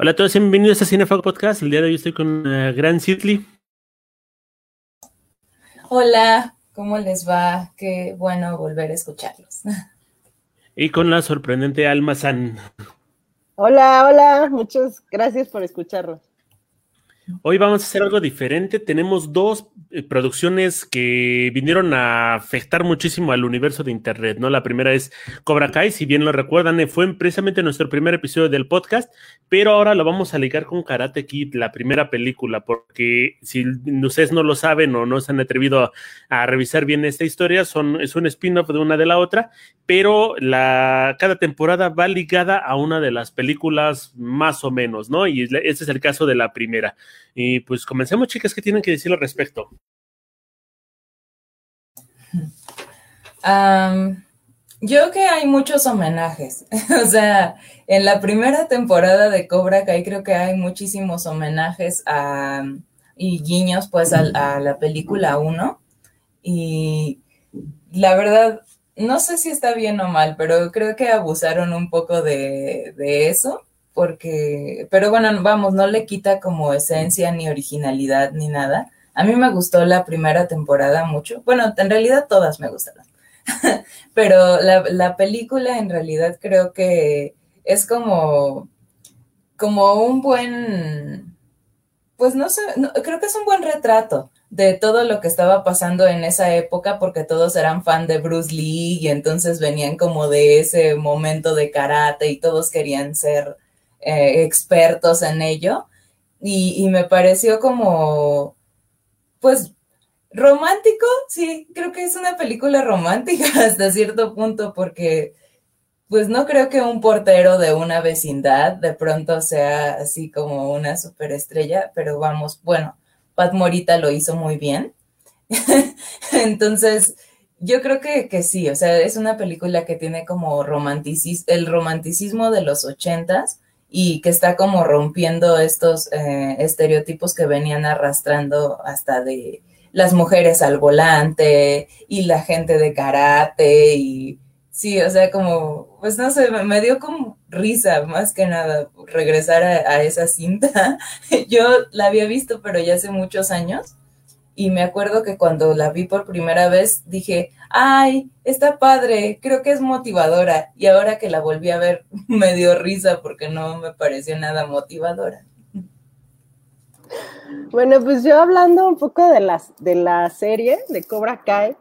Hola a todos, bienvenidos a Cinefog Podcast. El día de hoy estoy con uh, Gran Sidley. Hola, ¿cómo les va? Qué bueno volver a escucharlos. Y con la sorprendente Alma San. Hola, hola, muchas gracias por escucharnos. Hoy vamos a hacer algo diferente. Tenemos dos eh, producciones que vinieron a afectar muchísimo al universo de Internet, ¿no? La primera es Cobra Kai, si bien lo recuerdan, eh, fue precisamente nuestro primer episodio del podcast, pero ahora lo vamos a ligar con Karate Kid, la primera película, porque si ustedes no lo saben o no se han atrevido a, revisar bien esta historia, son, es un spin-off de una de la otra, pero la, cada temporada va ligada a una de las películas más o menos, ¿no? Y este es el caso de la primera. Y pues comencemos, chicas, ¿qué tienen que decir al respecto? yo creo que hay muchos homenajes. o sea, en la primera temporada de Cobra Kai creo que hay muchísimos homenajes a, y guiños pues a, la película 1. Y la verdad, no sé si está bien o mal, pero creo que abusaron un poco de eso porque, pero bueno, vamos, no le quita como esencia ni originalidad ni nada. A mí me gustó la primera temporada mucho. Bueno, en realidad todas me gustaron. pero la, película en realidad creo que es como, como un buen, pues no sé, creo que es un buen retrato de todo lo que estaba pasando en esa época porque todos eran fan de Bruce Lee y entonces venían como de ese momento de karate y todos querían ser eh, expertos en ello. Y, me pareció como, pues, romántico, sí, creo que es una película romántica hasta cierto punto porque, pues, no creo que un portero de una vecindad de pronto sea así como una superestrella, pero vamos, bueno, Pat Morita lo hizo muy bien. Entonces, yo creo que, que, sí, o sea, es una película que tiene como romanticismo, el romanticismo de los ochentas, y que está como rompiendo estos eh, estereotipos que venían arrastrando hasta de las mujeres al volante y la gente de karate y sí, o sea, como, pues no sé, me, dio como risa más que nada regresar a esa cinta. Yo la había visto, pero ya hace muchos años y me acuerdo que cuando la vi por primera vez dije, ay, está padre, creo que es motivadora. Y ahora que la volví a ver me dio risa porque no me pareció nada motivadora. Bueno, pues yo hablando un poco de, las, de la serie de Cobra Kai,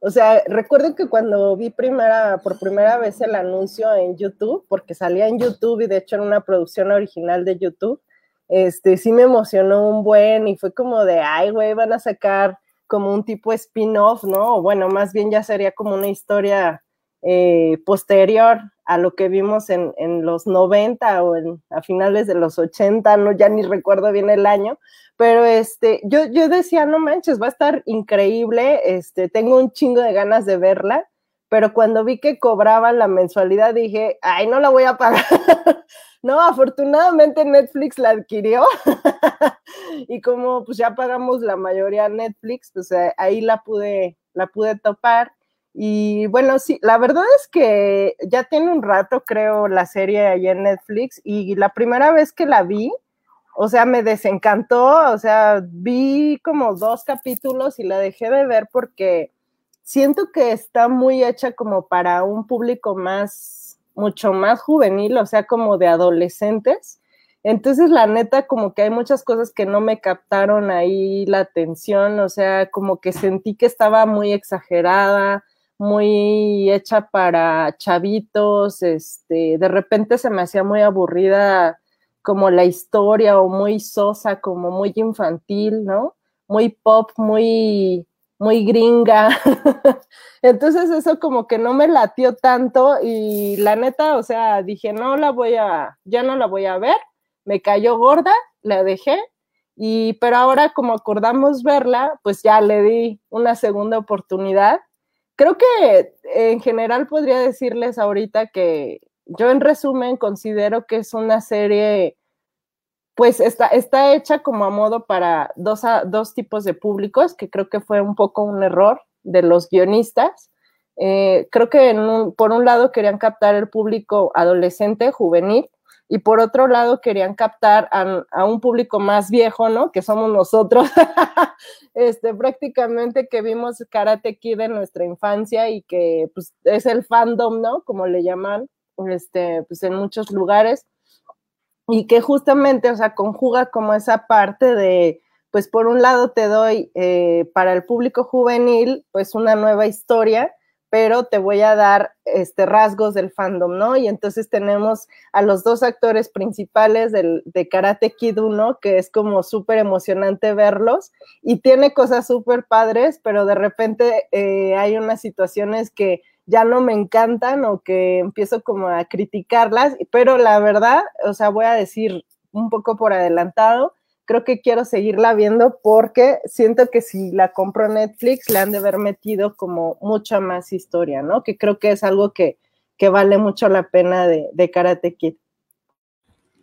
o sea, recuerdo que cuando vi primera, por primera vez el anuncio en YouTube, porque salía en YouTube y de hecho era una producción original de YouTube, este, sí me emocionó un buen y fue como de, ay, güey, van a sacar como un tipo spin-off, ¿no? O bueno, más bien ya sería como una historia eh, posterior a lo que vimos en, en los 90 o en, a finales de los 80, no, ya ni recuerdo bien el año, pero este, yo, yo decía, no manches, va a estar increíble, este, tengo un chingo de ganas de verla, pero cuando vi que cobraban la mensualidad dije, ay, no la voy a pagar. no, afortunadamente Netflix la adquirió y como pues ya pagamos la mayoría Netflix, pues eh, ahí la pude, la pude topar. Y bueno, sí, la verdad es que ya tiene un rato, creo, la serie ahí en Netflix y la primera vez que la vi, o sea, me desencantó, o sea, vi como dos capítulos y la dejé de ver porque siento que está muy hecha como para un público más, mucho más juvenil, o sea, como de adolescentes. Entonces, la neta, como que hay muchas cosas que no me captaron ahí la atención, o sea, como que sentí que estaba muy exagerada, muy hecha para chavitos, este, de repente se me hacía muy aburrida como la historia o muy sosa, como muy infantil, ¿no? Muy pop, muy, muy gringa. Entonces eso como que no me latió tanto y la neta, o sea, dije, no la voy a, ya no la voy a ver, me cayó gorda, la dejé y pero ahora como acordamos verla, pues ya le di una segunda oportunidad. Creo que en general podría decirles ahorita que yo en resumen considero que es una serie pues está, está hecha como a modo para dos, dos tipos de públicos, que creo que fue un poco un error de los guionistas. Eh, creo que por un lado querían captar el público adolescente, juvenil, y por otro lado querían captar a, un público más viejo, ¿no? Que somos nosotros, este, prácticamente que vimos Karate Kid en nuestra infancia y que pues es el fandom, ¿no? Como le llaman, este, pues en muchos lugares y que justamente, o sea, conjuga como esa parte de, pues por un lado te doy eh, para el público juvenil, pues una nueva historia, pero te voy a dar este, rasgos del fandom, ¿no? Y entonces tenemos a los dos actores principales del, de Karate Kid 1, que es como súper emocionante verlos, y tiene cosas súper padres, pero de repente eh, hay unas situaciones que ya no me encantan o que empiezo como a criticarlas, pero la verdad, o sea, voy a decir un poco por adelantado, creo que quiero seguirla viendo porque siento que si la compro Netflix le han de haber metido como mucha más historia, ¿no? Que creo que es algo que, que vale mucho la pena de, de Karate Kid.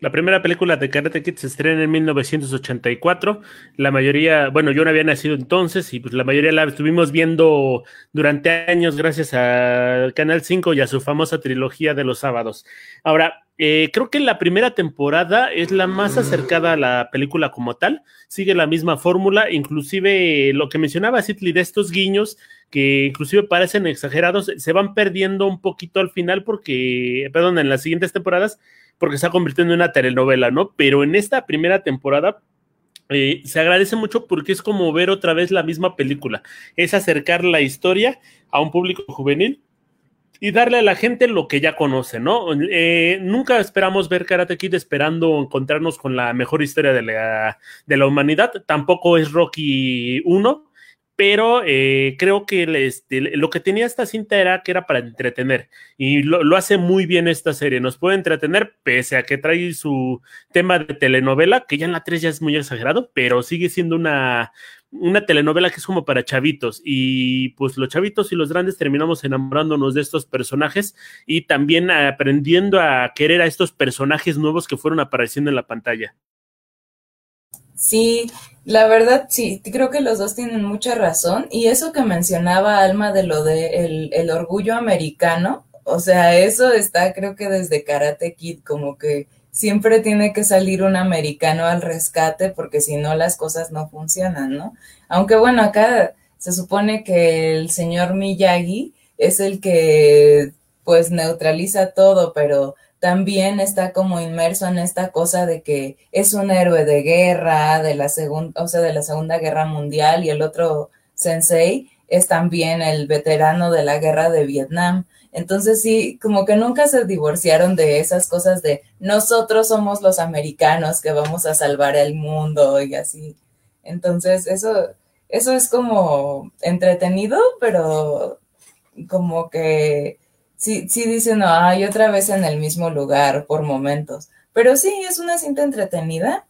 La primera película de Karate Kid se estrena en 1984. La mayoría, bueno, yo no había nacido entonces y pues la mayoría la estuvimos viendo durante años gracias a Canal 5 y a su famosa trilogía de los sábados. Ahora, eh, creo que la primera temporada es la más acercada a la película como tal. Sigue la misma fórmula, inclusive lo que mencionaba Sidley de estos guiños que inclusive parecen exagerados, se van perdiendo un poquito al final porque, perdón, en las siguientes temporadas porque se ha convirtiendo en una telenovela, ¿no? Pero en esta primera temporada eh, se agradece mucho porque es como ver otra vez la misma película, es acercar la historia a un público juvenil y darle a la gente lo que ya conoce, ¿no? Eh, nunca esperamos ver Karate Kid esperando encontrarnos con la mejor historia de la, de la humanidad, tampoco es Rocky 1, pero eh, creo que este, lo que tenía esta cinta era que era para entretener y lo, hace muy bien esta serie, nos puede entretener pese a que trae su tema de telenovela, que ya en la 3 ya es muy exagerado, pero sigue siendo una, una telenovela que es como para chavitos y pues los chavitos y los grandes terminamos enamorándonos de estos personajes y también aprendiendo a querer a estos personajes nuevos que fueron apareciendo en la pantalla. Sí, la verdad sí, creo que los dos tienen mucha razón. Y eso que mencionaba Alma de lo de el, orgullo americano, o sea, eso está creo que desde Karate Kid, como que siempre tiene que salir un americano al rescate porque si no las cosas no funcionan, ¿no? Aunque bueno, acá se supone que el señor Miyagi es el que pues neutraliza todo, pero también está como inmerso en esta cosa de que es un héroe de guerra, de la segunda, o sea, de la Segunda Guerra Mundial, y el otro sensei es también el veterano de la guerra de Vietnam. Entonces sí, como que nunca se divorciaron de esas cosas de nosotros somos los americanos que vamos a salvar el mundo y así. Entonces eso, eso es como entretenido, pero como que sí, sí dicen, ay, otra vez en el mismo lugar por momentos. Pero sí, es una cinta entretenida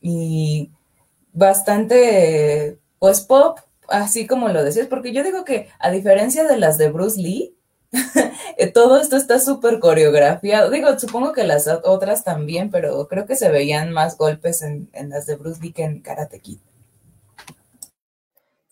y bastante, pues, pop, así como lo decías, porque yo digo que a diferencia de las de Bruce Lee, todo esto está súper coreografiado. Digo, supongo que las otras también, pero creo que se veían más golpes en, en las de Bruce Lee que en Karate Kid.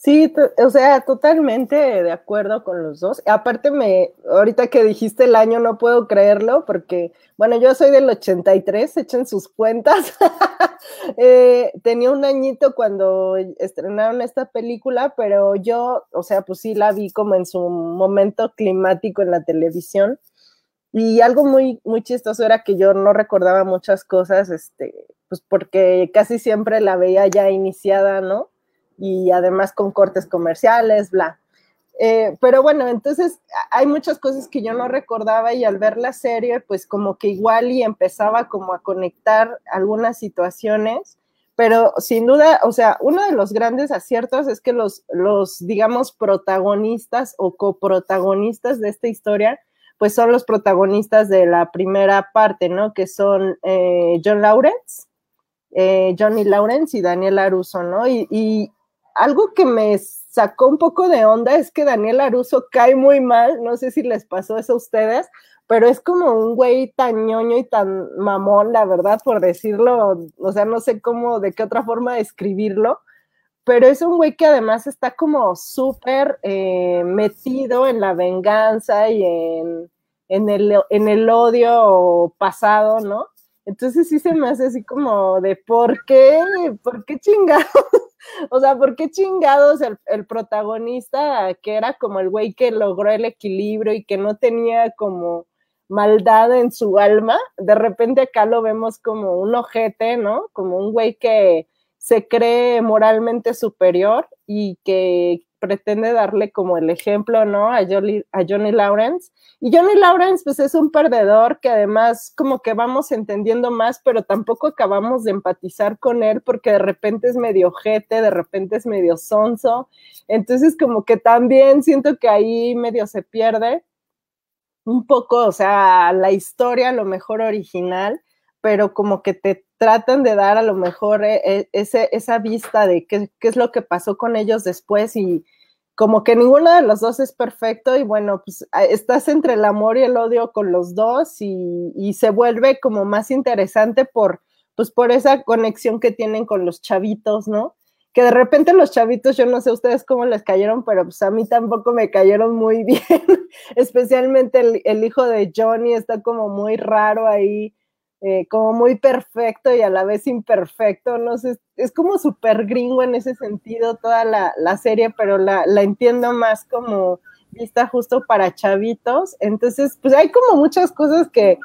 Sí, o sea, totalmente de acuerdo con los dos. Aparte, me, ahorita que dijiste el año, no puedo creerlo, porque, bueno, yo soy del 83, echen sus cuentas. Eh, tenía un añito cuando estrenaron esta película, pero yo, o sea, pues sí la vi como en su momento climático en la televisión. Y algo muy, muy chistoso era que yo no recordaba muchas cosas, este, pues porque casi siempre la veía ya iniciada, ¿no? Y además con cortes comerciales, bla. Eh, pero bueno, entonces hay muchas cosas que yo no recordaba y al ver la serie, pues como que igual y empezaba como a conectar algunas situaciones, pero sin duda, o sea, uno de los grandes aciertos es que los, los digamos, protagonistas o coprotagonistas de esta historia, pues son los protagonistas de la primera parte, ¿no? Que son eh, John Lawrence, eh, Johnny Lawrence y Daniel Aruso, ¿no? y, algo que me sacó un poco de onda es que Daniel Aruso cae muy mal, no sé si les pasó eso a ustedes, pero es como un güey tan ñoño y tan mamón, la verdad, por decirlo, o sea, no sé cómo, de qué otra forma describirlo, pero es un güey que además está como súper eh, metido en la venganza y en, en, el, en el odio pasado, ¿no? Entonces sí se me hace así como de ¿por qué? ¿Por qué chingados? o sea, ¿por qué chingados el, el protagonista, que era como el güey que logró el equilibrio y que no tenía como maldad en su alma, de repente acá lo vemos como un ojete, ¿no? Como un güey que se cree moralmente superior y que pretende darle como el ejemplo, ¿no? A Johnny, a Johnny Lawrence. Y Johnny Lawrence, pues es un perdedor que además como que vamos entendiendo más, pero tampoco acabamos de empatizar con él porque de repente es medio ojete, de repente es medio sonso. Entonces como que también siento que ahí medio se pierde un poco, o sea, la historia a lo mejor original, pero como que te tratan de dar a lo mejor eh, eh, ese, esa vista de qué, qué, es lo que pasó con ellos después y como que ninguno de los dos es perfecto y bueno, pues estás entre el amor y el odio con los dos y, y se vuelve como más interesante por, pues por esa conexión que tienen con los chavitos, ¿no? que de repente los chavitos, yo no sé ustedes cómo les cayeron, pero pues a mí tampoco me cayeron muy bien, especialmente el, el hijo de Johnny está como muy raro ahí, eh, como muy perfecto y a la vez imperfecto, no sé, es como súper gringo en ese sentido toda la, la serie, pero la, la entiendo más como vista justo para chavitos, entonces pues hay como muchas cosas que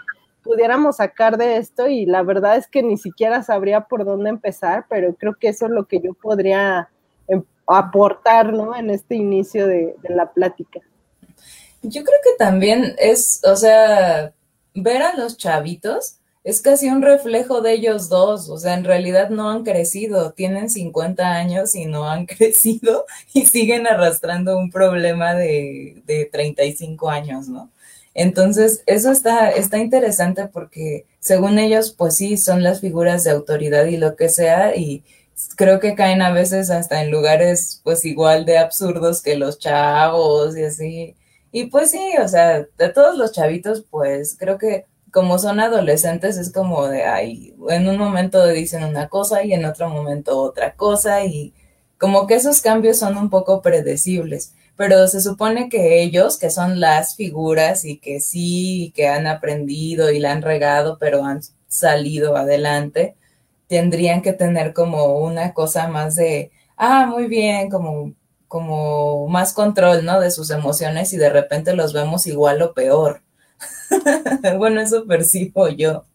pudiéramos sacar de esto y la verdad es que ni siquiera sabría por dónde empezar, pero creo que eso es lo que yo podría em, aportar, ¿no? En este inicio de, de la plática. Yo creo que también es, o sea, ver a los chavitos es casi un reflejo de ellos dos, o sea, en realidad no han crecido, tienen 50 años y no han crecido y siguen arrastrando un problema de, de 35 años, ¿no? Entonces, eso está, está interesante porque según ellos, pues sí, son las figuras de autoridad y lo que sea, y creo que caen a veces hasta en lugares pues igual de absurdos que los chavos y así. Y pues sí, o sea, de todos los chavitos, pues creo que como son adolescentes es como de, ay, en un momento dicen una cosa y en otro momento otra cosa y como que esos cambios son un poco predecibles pero se supone que ellos, que son las figuras y que sí, que han aprendido y la han regado, pero han salido adelante, tendrían que tener como una cosa más de, ah, muy bien, como, como más control, ¿no? De sus emociones y de repente los vemos igual o peor. bueno, eso percibo yo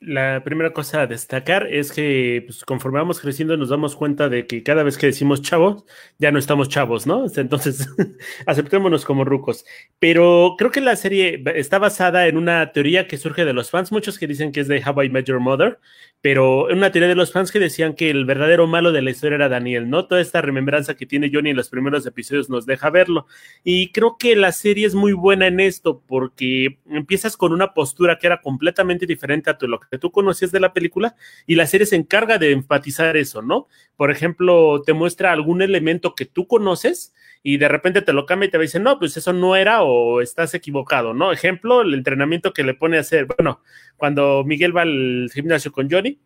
la primera cosa a destacar es que pues, conforme vamos creciendo nos damos cuenta de que cada vez que decimos chavos, ya no estamos chavos, ¿no? Entonces, aceptémonos como rucos. Pero creo que la serie está basada en una teoría que surge de los fans, muchos que dicen que es de How I Met Your Mother, pero una teoría de los fans que decían que el verdadero malo de la historia era Daniel, ¿no? Toda esta remembranza que tiene Johnny en los primeros episodios nos deja verlo. Y creo que la serie es muy buena en esto porque empiezas con una postura que era completamente diferente a lo que tú conocías de la película y la serie se encarga de enfatizar eso, ¿no? Por ejemplo, te muestra algún elemento que tú conoces y de repente te lo cambia y te dice, no, pues eso no era o estás equivocado, ¿no? Ejemplo, el entrenamiento que le pone a hacer, bueno, cuando Miguel va al gimnasio con Johnny,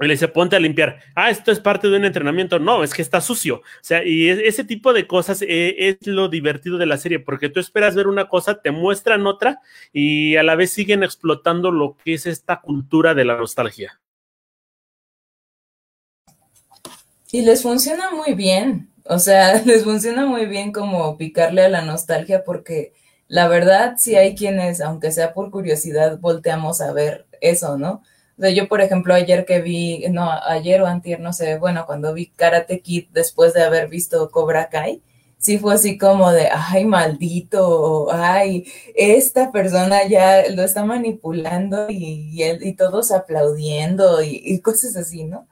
y le dice, ponte a limpiar. Ah, esto es parte de un entrenamiento. No, es que está sucio. O sea, y ese tipo de cosas eh, es lo divertido de la serie, porque tú esperas ver una cosa, te muestran otra y a la vez siguen explotando lo que es esta cultura de la nostalgia. Y les funciona muy bien. O sea, les funciona muy bien como picarle a la nostalgia porque la verdad sí hay quienes, aunque sea por curiosidad, volteamos a ver eso, ¿no? O sea, yo, por ejemplo, ayer que vi, no, ayer o antier, no sé, bueno, cuando vi Karate Kid después de haber visto Cobra Kai, sí fue así como de, ay, maldito, ay, esta persona ya lo está manipulando y, y, y todos aplaudiendo y, y, cosas así, ¿no?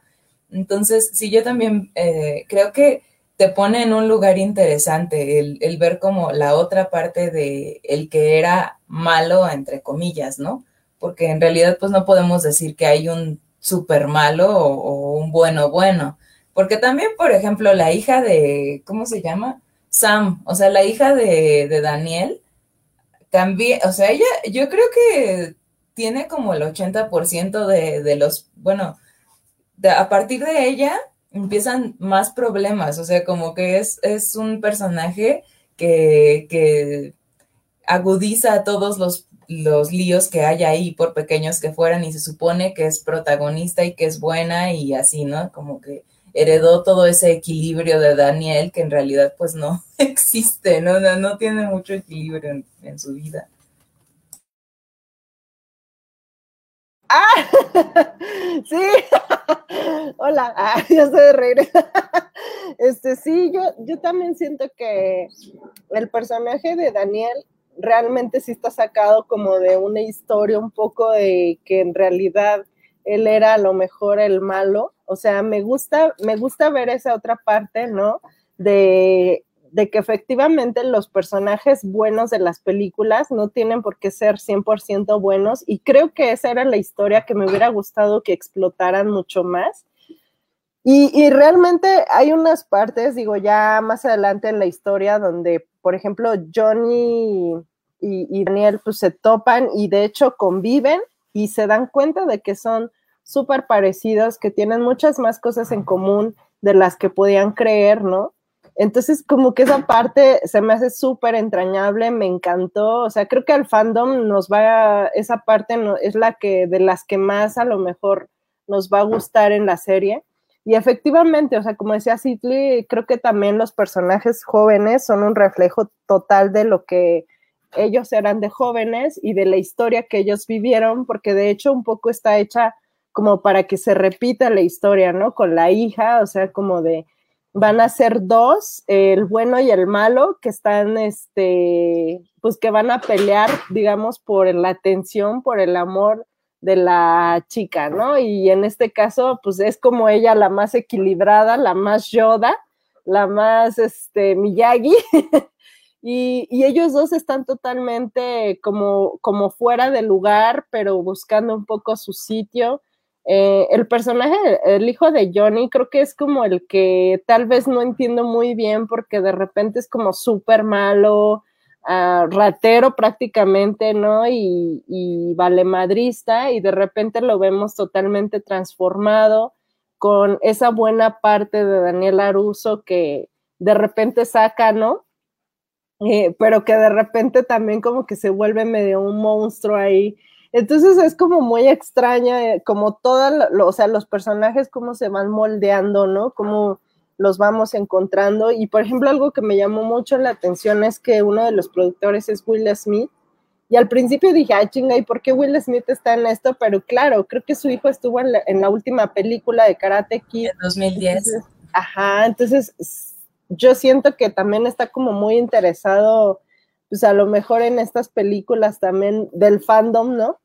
Entonces, sí, yo también eh, creo que te pone en un lugar interesante el, ver como la otra parte de el que era malo, entre comillas, ¿no? Porque en realidad pues no podemos decir que hay un súper malo o, o, un bueno bueno. Porque también, por ejemplo, la hija de, ¿cómo se llama? Sam, o sea, la hija de, de Daniel, también, o sea, ella, yo creo que tiene como el 80% de, de los, bueno, a partir de ella, empiezan más problemas, o sea, como que es, es un personaje que, que agudiza todos los los líos que hay ahí, por pequeños que fueran, y se supone que es protagonista y que es buena y así, ¿no? Como que heredó todo ese equilibrio de Daniel que en realidad pues no existe, ¿no? No, tiene mucho equilibrio en, su vida. Ah, sí, hola, ah, ya sé de reír. Este, sí, yo, yo también siento que el personaje de Daniel realmente sí está sacado como de una historia un poco de que en realidad él era a lo mejor el malo. O sea, me gusta, me gusta ver esa otra parte, ¿no? De, de que efectivamente los personajes buenos de las películas no tienen por qué ser 100% buenos y creo que esa era la historia que me hubiera gustado que explotaran mucho más. Y, y, realmente hay unas partes, digo, ya más adelante en la historia, donde, por ejemplo, Johnny y, Daniel pues se topan y de hecho conviven y se dan cuenta de que son súper parecidos, que tienen muchas más cosas en común de las que podían creer, ¿no? Entonces, como que esa parte se me hace súper entrañable, me encantó, o sea, creo que al fandom nos va, esa parte no, es la que, de las que más a lo mejor nos va a gustar en la serie. Y efectivamente, o sea, como decía Sidley, creo que también los personajes jóvenes son un reflejo total de lo que ellos eran de jóvenes y de la historia que ellos vivieron, porque de hecho un poco está hecha como para que se repita la historia, ¿no? Con la hija, o sea, como de, van a ser dos, el bueno y el malo, que están, este, pues que van a pelear, digamos, por la atención, por el amor de la chica, ¿no? Y en este caso, pues es como ella la más equilibrada, la más Yoda, la más, este, Miyagi, Y, ellos dos están totalmente como, como fuera de lugar, pero buscando un poco su sitio. Eh, el personaje, el hijo de Johnny, creo que es como el que tal vez no entiendo muy bien porque de repente es como súper malo, uh, ratero prácticamente, ¿no? Y, y valemadrista, y de repente lo vemos totalmente transformado con esa buena parte de Daniel Aruso que de repente saca, ¿no? Eh, pero que de repente también como que se vuelve medio un monstruo ahí. Entonces es como muy extraña, eh, como todas, o sea, los personajes cómo se van moldeando, ¿no? Cómo los vamos encontrando. Y por ejemplo, algo que me llamó mucho la atención es que uno de los productores es Will Smith. Y al principio dije, ay, chinga, ¿y por qué Will Smith está en esto? Pero claro, creo que su hijo estuvo en la, última película de Karate Kid. En 2010. ajá, entonces yo siento que también está como muy interesado, pues a lo mejor en estas películas también del fandom, ¿no?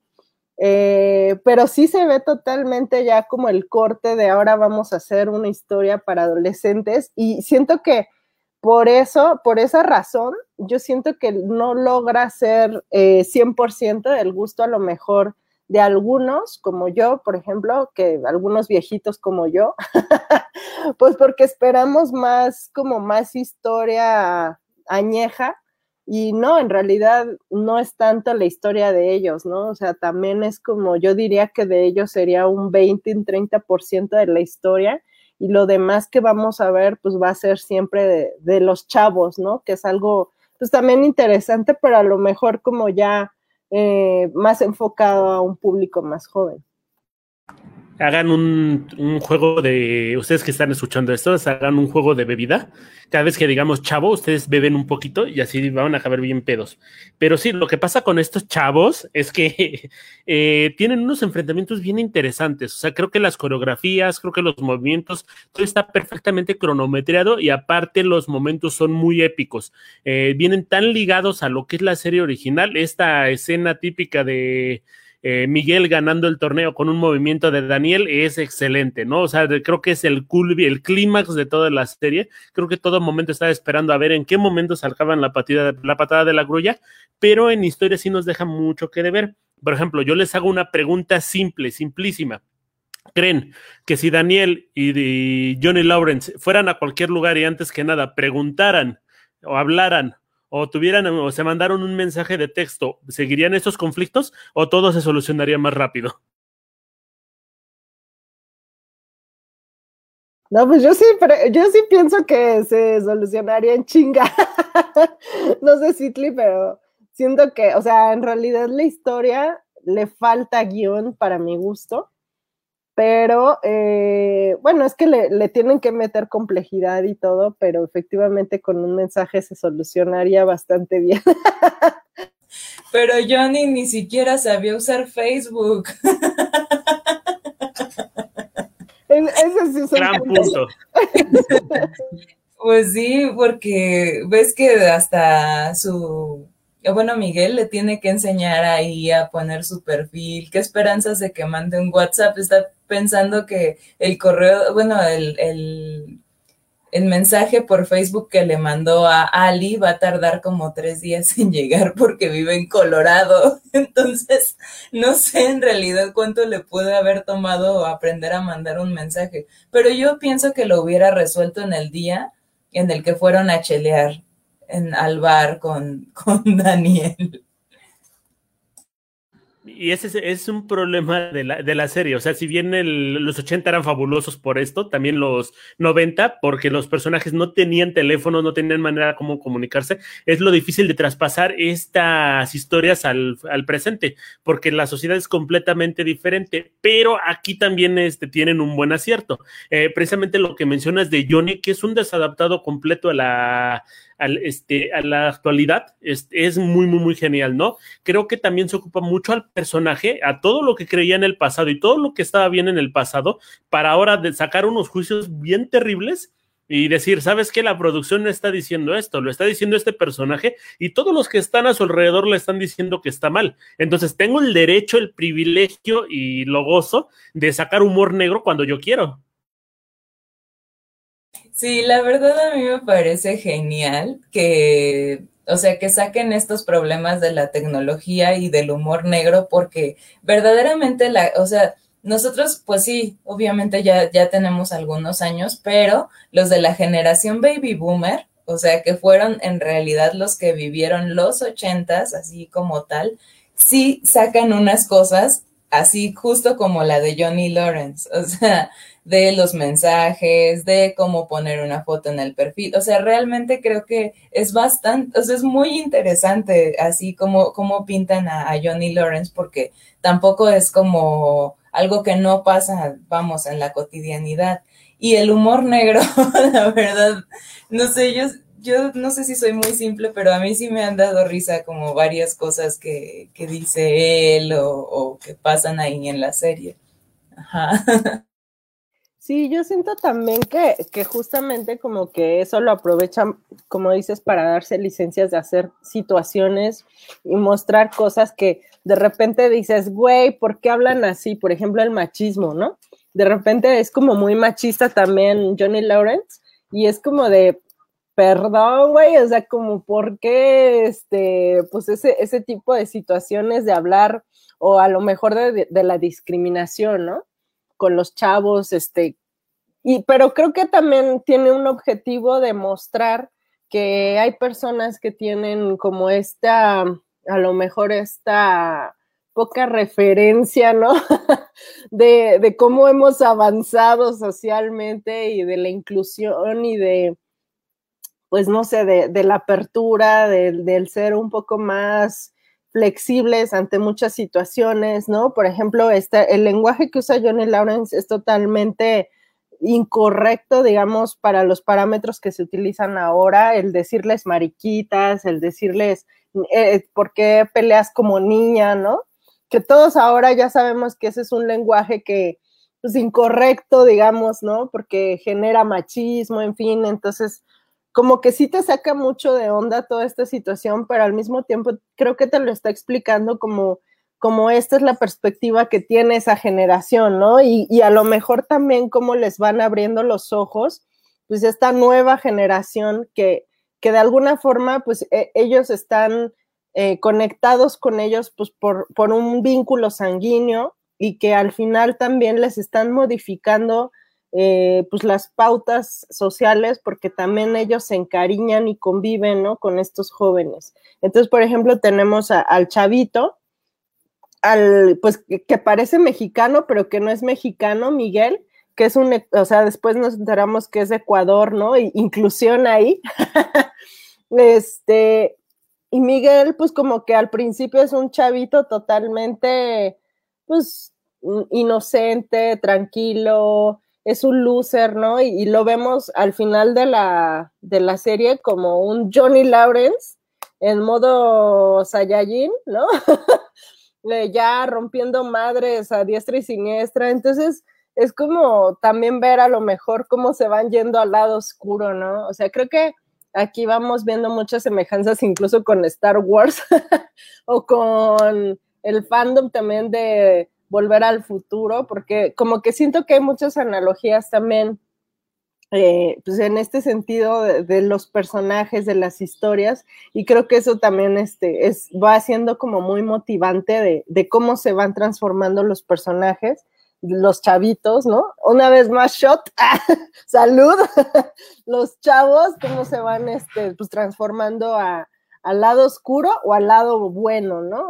Eh, pero sí se ve totalmente ya como el corte de ahora vamos a hacer una historia para adolescentes y siento que por eso, por esa razón, yo siento que no logra ser eh, 100% del gusto a lo mejor de algunos, como yo, por ejemplo, que algunos viejitos como yo, pues porque esperamos más, como más historia añeja, y no, en realidad no es tanto la historia de ellos, ¿no? O sea, también es como, yo diría que de ellos sería un 20, un 30% de la historia, y lo demás que vamos a ver, pues va a ser siempre de, los chavos, ¿no? Que es algo, pues también interesante, pero a lo mejor como ya eh, más enfocado a un público más joven hagan un, juego de, ustedes que están escuchando esto, hagan un juego de bebida. Cada vez que digamos chavo, ustedes beben un poquito y así van a acabar bien pedos. Pero sí, lo que pasa con estos chavos es que eh, tienen unos enfrentamientos bien interesantes. O sea, creo que las coreografías, creo que los movimientos, todo está perfectamente cronometrado y aparte los momentos son muy épicos. Eh, vienen tan ligados a lo que es la serie original, esta escena típica de eh, Miguel ganando el torneo con un movimiento de Daniel es excelente, ¿no? O sea, creo que es el el clímax de toda la serie. Creo que todo momento estaba esperando a ver en qué momento salgaban la, la patada de la grulla, pero en historia sí nos deja mucho que deber. Por ejemplo, yo les hago una pregunta simple, simplísima. ¿Creen que si Daniel y Johnny Lawrence fueran a cualquier lugar y antes que nada preguntaran o hablaran o tuvieran o se mandaron un mensaje de texto, ¿seguirían estos conflictos o todo se solucionaría más rápido? No, pues yo sí, yo sí pienso que se solucionaría en chinga. no sé, Citli, pero siento que, o sea, en realidad la historia le falta guion para mi gusto, pero eh, bueno, es que le, le, tienen que meter complejidad y todo, pero efectivamente con un mensaje se solucionaría bastante bien. Pero Johnny ni siquiera sabía usar Facebook. Ese sí es Gran punto. Pues sí, porque ves que hasta su, bueno, Miguel le tiene que enseñar ahí a poner su perfil. ¿Qué esperanzas de que mande un WhatsApp? Está pensando que el correo, bueno, el, el, mensaje por Facebook que le mandó a Ali va a tardar como tres días en llegar porque vive en Colorado. Entonces, no sé en realidad cuánto le puede haber tomado aprender a mandar un mensaje, pero yo pienso que lo hubiera resuelto en el día en el que fueron a chelear en, al bar con, con Daniel. Y ese es, un problema de la, de la, serie. O sea, si bien los 80 eran fabulosos por esto, también los 90, porque los personajes no tenían teléfono, no tenían manera como comunicarse, es lo difícil de traspasar estas historias al, al presente, porque la sociedad es completamente diferente. Pero aquí también este, tienen un buen acierto. Eh, precisamente lo que mencionas de Johnny, que es un desadaptado completo a la, al, este, a la actualidad es, es, muy, muy, muy genial, ¿no? Creo que también se ocupa mucho al personaje, a todo lo que creía en el pasado y todo lo que estaba bien en el pasado, para ahora de sacar unos juicios bien terribles y decir, ¿sabes qué? La producción no está diciendo esto, lo está diciendo este personaje y todos los que están a su alrededor le están diciendo que está mal. Entonces tengo el derecho, el privilegio y lo gozo de sacar humor negro cuando yo quiero. Sí, la verdad a mí me parece genial que, o sea, que saquen estos problemas de la tecnología y del humor negro porque verdaderamente la, o sea, nosotros, pues sí, obviamente ya, ya tenemos algunos años, pero los de la generación baby boomer, o sea, que fueron en realidad los que vivieron los ochentas, así como tal, sí sacan unas cosas así justo como la de Johnny Lawrence, o sea, de los mensajes, de cómo poner una foto en el perfil. O sea, realmente creo que es bastante, o sea, es muy interesante así como, como pintan a, Johnny Lawrence, porque tampoco es como algo que no pasa, vamos, en la cotidianidad. Y el humor negro, la verdad, no sé, yo, yo no sé si soy muy simple, pero a mí sí me han dado risa como varias cosas que, que dice él o, o que pasan ahí en la serie. Ajá. Sí, yo siento también que, que, justamente como que eso lo aprovechan, como dices, para darse licencias de hacer situaciones y mostrar cosas que de repente dices, güey, ¿por qué hablan así? Por ejemplo, el machismo, ¿no? De repente es como muy machista también Johnny Lawrence y es como de, perdón, güey, o sea, como por qué, este, pues ese, ese tipo de situaciones de hablar o a lo mejor de, de la discriminación, ¿no? Con los chavos, este, y, pero creo que también tiene un objetivo de mostrar que hay personas que tienen como esta, a lo mejor esta poca referencia, ¿no? de, de, cómo hemos avanzado socialmente y de la inclusión y de, pues no sé, de, de la apertura, de, del ser un poco más flexibles ante muchas situaciones, ¿no? Por ejemplo, este, el lenguaje que usa Johnny Lawrence es totalmente incorrecto, digamos, para los parámetros que se utilizan ahora, el decirles mariquitas, el decirles, eh, ¿por qué peleas como niña, no? Que todos ahora ya sabemos que ese es un lenguaje que es pues, incorrecto, digamos, ¿no? Porque genera machismo, en fin, entonces como que sí te saca mucho de onda toda esta situación, pero al mismo tiempo creo que te lo está explicando como, como esta es la perspectiva que tiene esa generación, ¿no? Y, a lo mejor también cómo les van abriendo los ojos, pues esta nueva generación que, que de alguna forma, pues e, ellos están eh, conectados con ellos pues por, por un vínculo sanguíneo y que al final también les están modificando eh, pues las pautas sociales porque también ellos se encariñan y conviven, ¿no? Con estos jóvenes. Entonces, por ejemplo, tenemos al chavito, al, pues que, parece mexicano, pero que no es mexicano, Miguel, que es un, o sea, después nos enteramos que es Ecuador, ¿no? inclusión ahí. este, y Miguel, pues como que al principio es un chavito totalmente, pues, inocente, tranquilo, es un loser, ¿no? Y, lo vemos al final de la, de la serie como un Johnny Lawrence en modo Saiyajin, ¿no? ya rompiendo madres a diestra y siniestra. Entonces, es como también ver a lo mejor cómo se van yendo al lado oscuro, ¿no? O sea, creo que aquí vamos viendo muchas semejanzas incluso con Star Wars o con el fandom también de Volver al Futuro, porque como que siento que hay muchas analogías también, eh, pues en este sentido de, los personajes, de las historias, y creo que eso también este, es, va siendo como muy motivante de, de cómo se van transformando los personajes los chavitos, ¿no? Una vez más, shot, salud, los chavos, cómo se van este, pues, transformando a, al lado oscuro o al lado bueno, ¿no?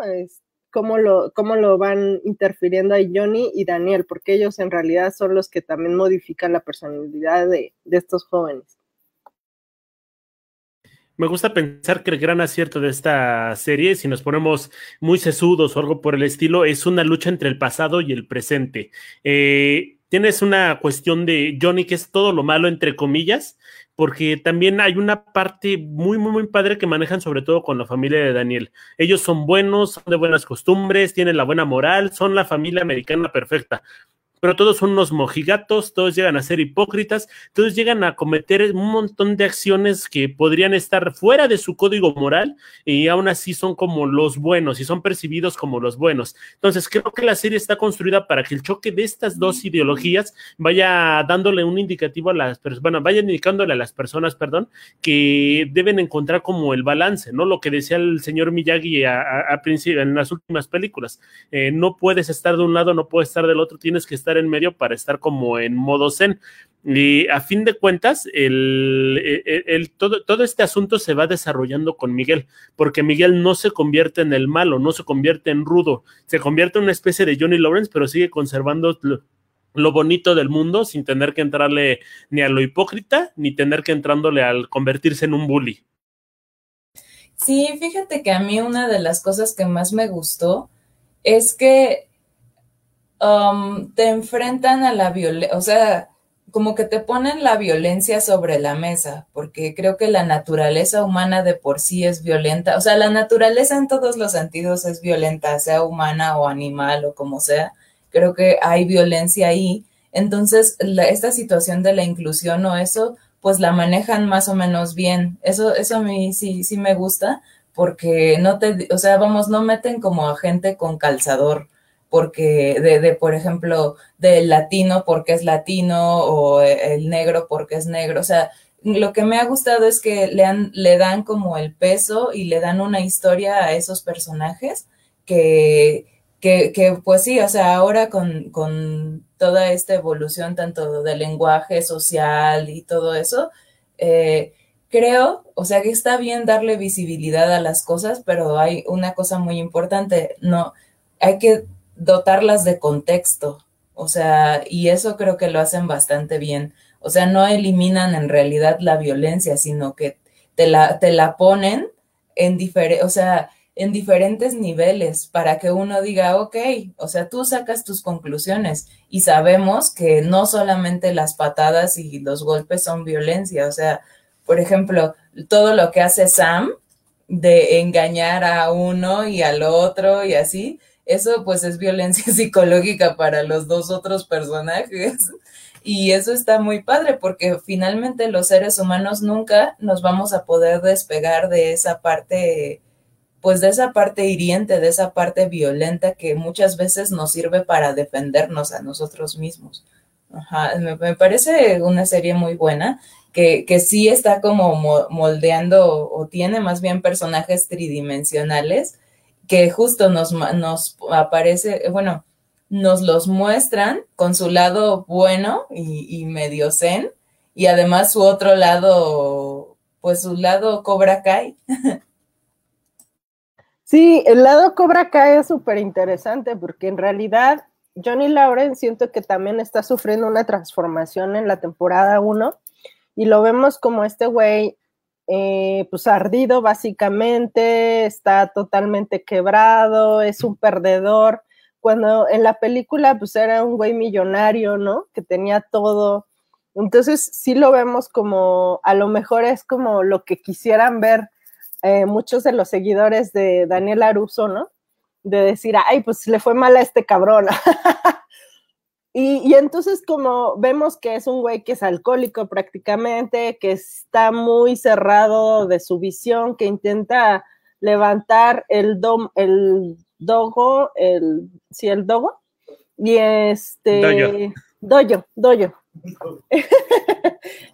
Cómo, lo, cómo lo van interfiriendo a Johnny y Daniel, porque ellos en realidad son los que también modifican la personalidad de, de estos jóvenes. Me gusta pensar que el gran acierto de esta serie, si nos ponemos muy sesudos o algo por el estilo, es una lucha entre el pasado y el presente. Eh, tienes una cuestión de Johnny que es todo lo malo, entre comillas, porque también hay una parte muy, muy, muy padre que manejan sobre todo con la familia de Daniel. Ellos son buenos, son de buenas costumbres, tienen la buena moral, son la familia americana perfecta pero todos son unos mojigatos, todos llegan a ser hipócritas, todos llegan a cometer un montón de acciones que podrían estar fuera de su código moral y aún así son como los buenos y son percibidos como los buenos. Entonces, creo que la serie está construida para que el choque de estas dos ideologías vaya dándole un indicativo a las personas, bueno, vaya indicándole a las personas, perdón, que deben encontrar como el balance, ¿no? Lo que decía el señor Miyagi a, principio, en las últimas películas. Eh, no puedes estar de un lado, no puedes estar del otro, tienes que estar en medio para estar como en modo zen. Y a fin de cuentas, el, todo, todo, este asunto se va desarrollando con Miguel, porque Miguel no se convierte en el malo, no se convierte en rudo, se convierte en una especie de Johnny Lawrence, pero sigue conservando lo, bonito del mundo sin tener que entrarle ni a lo hipócrita, ni tener que entrándole al convertirse en un bully. Sí, fíjate que a mí una de las cosas que más me gustó es que Um, te enfrentan a la violencia, o sea, como que te ponen la violencia sobre la mesa, porque creo que la naturaleza humana de por sí es violenta, o sea, la naturaleza en todos los sentidos es violenta, sea humana o animal o como sea, creo que hay violencia ahí. Entonces, esta situación de la inclusión o eso, pues la manejan más o menos bien. Eso, eso a mí sí, sí me gusta, porque no te, o sea, vamos, no meten como a gente con calzador porque de, de, por ejemplo, del latino porque es latino o el negro porque es negro. O sea, lo que me ha gustado es que le, han, le dan como el peso y le dan una historia a esos personajes que, que, que pues sí, o sea, ahora con, con, toda esta evolución tanto del lenguaje social y todo eso, eh, creo, o sea, que está bien darle visibilidad a las cosas, pero hay una cosa muy importante, no, hay que dotarlas de contexto. O sea, y eso creo que lo hacen bastante bien. O sea, no eliminan en realidad la violencia, sino que te la, te la ponen en, o sea, en diferentes niveles para que uno diga, ok, o sea, tú sacas tus conclusiones y sabemos que no solamente las patadas y los golpes son violencia. O sea, por ejemplo, todo lo que hace Sam de engañar a uno y al otro y así, eso pues es violencia psicológica para los dos otros personajes. Y eso está muy padre porque finalmente los seres humanos nunca nos vamos a poder despegar de esa parte, pues de esa parte hiriente, de esa parte violenta que muchas veces nos sirve para defendernos a nosotros mismos. Ajá, me, parece una serie muy buena que, que sí está como moldeando o tiene más bien personajes tridimensionales que justo nos, nos aparece, bueno, nos los muestran con su lado bueno y, medio zen, y además su otro lado, pues su lado Cobra Kai. Sí, el lado Cobra Kai es súper interesante porque en realidad Johnny Lauren siento que también está sufriendo una transformación en la temporada 1 y lo vemos como este güey eh, pues ardido básicamente, está totalmente quebrado, es un perdedor. Cuando en la película pues era un güey millonario, ¿no? Que tenía todo. Entonces sí lo vemos como, a lo mejor es como lo que quisieran ver eh, muchos de los seguidores de Daniel Aruso, ¿no? De decir, ay, pues le fue mal a este cabrón. Y, entonces como vemos que es un güey que es alcohólico prácticamente, que está muy cerrado de su visión, que intenta levantar el, dom, el dogo, el, sí, el dogo, y este... Doyo, doyo.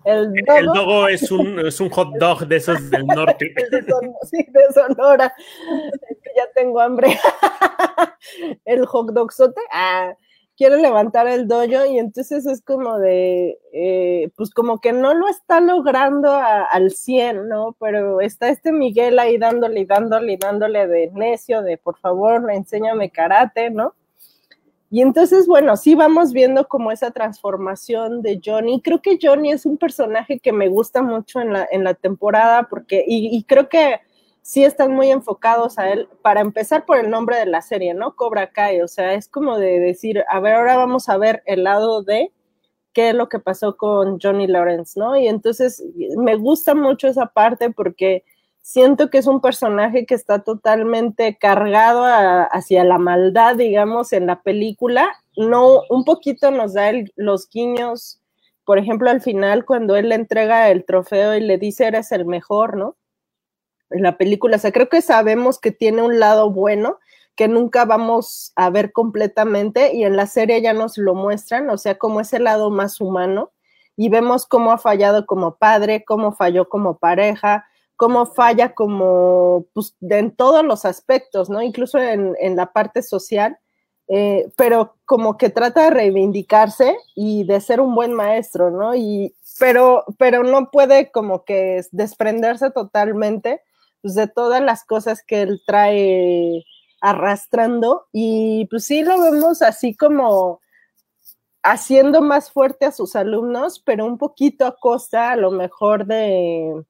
el, dogo, es, un, es un hot dog de esos del norte. sí, de Sonora. ya tengo hambre. el hot dog sote. Ah, quiere levantar el dojo y entonces es como de, eh, pues como que no lo está logrando al 100, ¿no? Pero está este Miguel ahí dándole y dándole y dándole de necio, de por favor, enséñame karate, ¿no? Y entonces, bueno, sí vamos viendo como esa transformación de Johnny. Creo que Johnny es un personaje que me gusta mucho en la, en la temporada porque, y creo que sí están muy enfocados a él, para empezar por el nombre de la serie, ¿no? Cobra Kai, o sea, es como de decir, a ver, ahora vamos a ver el lado de qué es lo que pasó con Johnny Lawrence, ¿no? Y entonces me gusta mucho esa parte porque siento que es un personaje que está totalmente cargado hacia la maldad, digamos, en la película. No, un poquito nos da los guiños, por ejemplo, al final, cuando él le entrega el trofeo y le dice, eres el mejor, ¿no? En la película. O sea, creo que sabemos que tiene un lado bueno que nunca vamos a ver completamente y en la serie ya nos lo muestran, o sea, como ese lado más humano y vemos cómo ha fallado como padre, cómo falló como pareja, cómo falla como, pues, en todos los aspectos, ¿no? Incluso en, en la parte social, eh, pero como que trata de reivindicarse y de ser un buen maestro, ¿no? Y, pero, pero no puede como que desprenderse totalmente pues, de todas las cosas que él trae arrastrando y pues sí lo vemos así como haciendo más fuerte a sus alumnos, pero un poquito a costa a lo mejor de,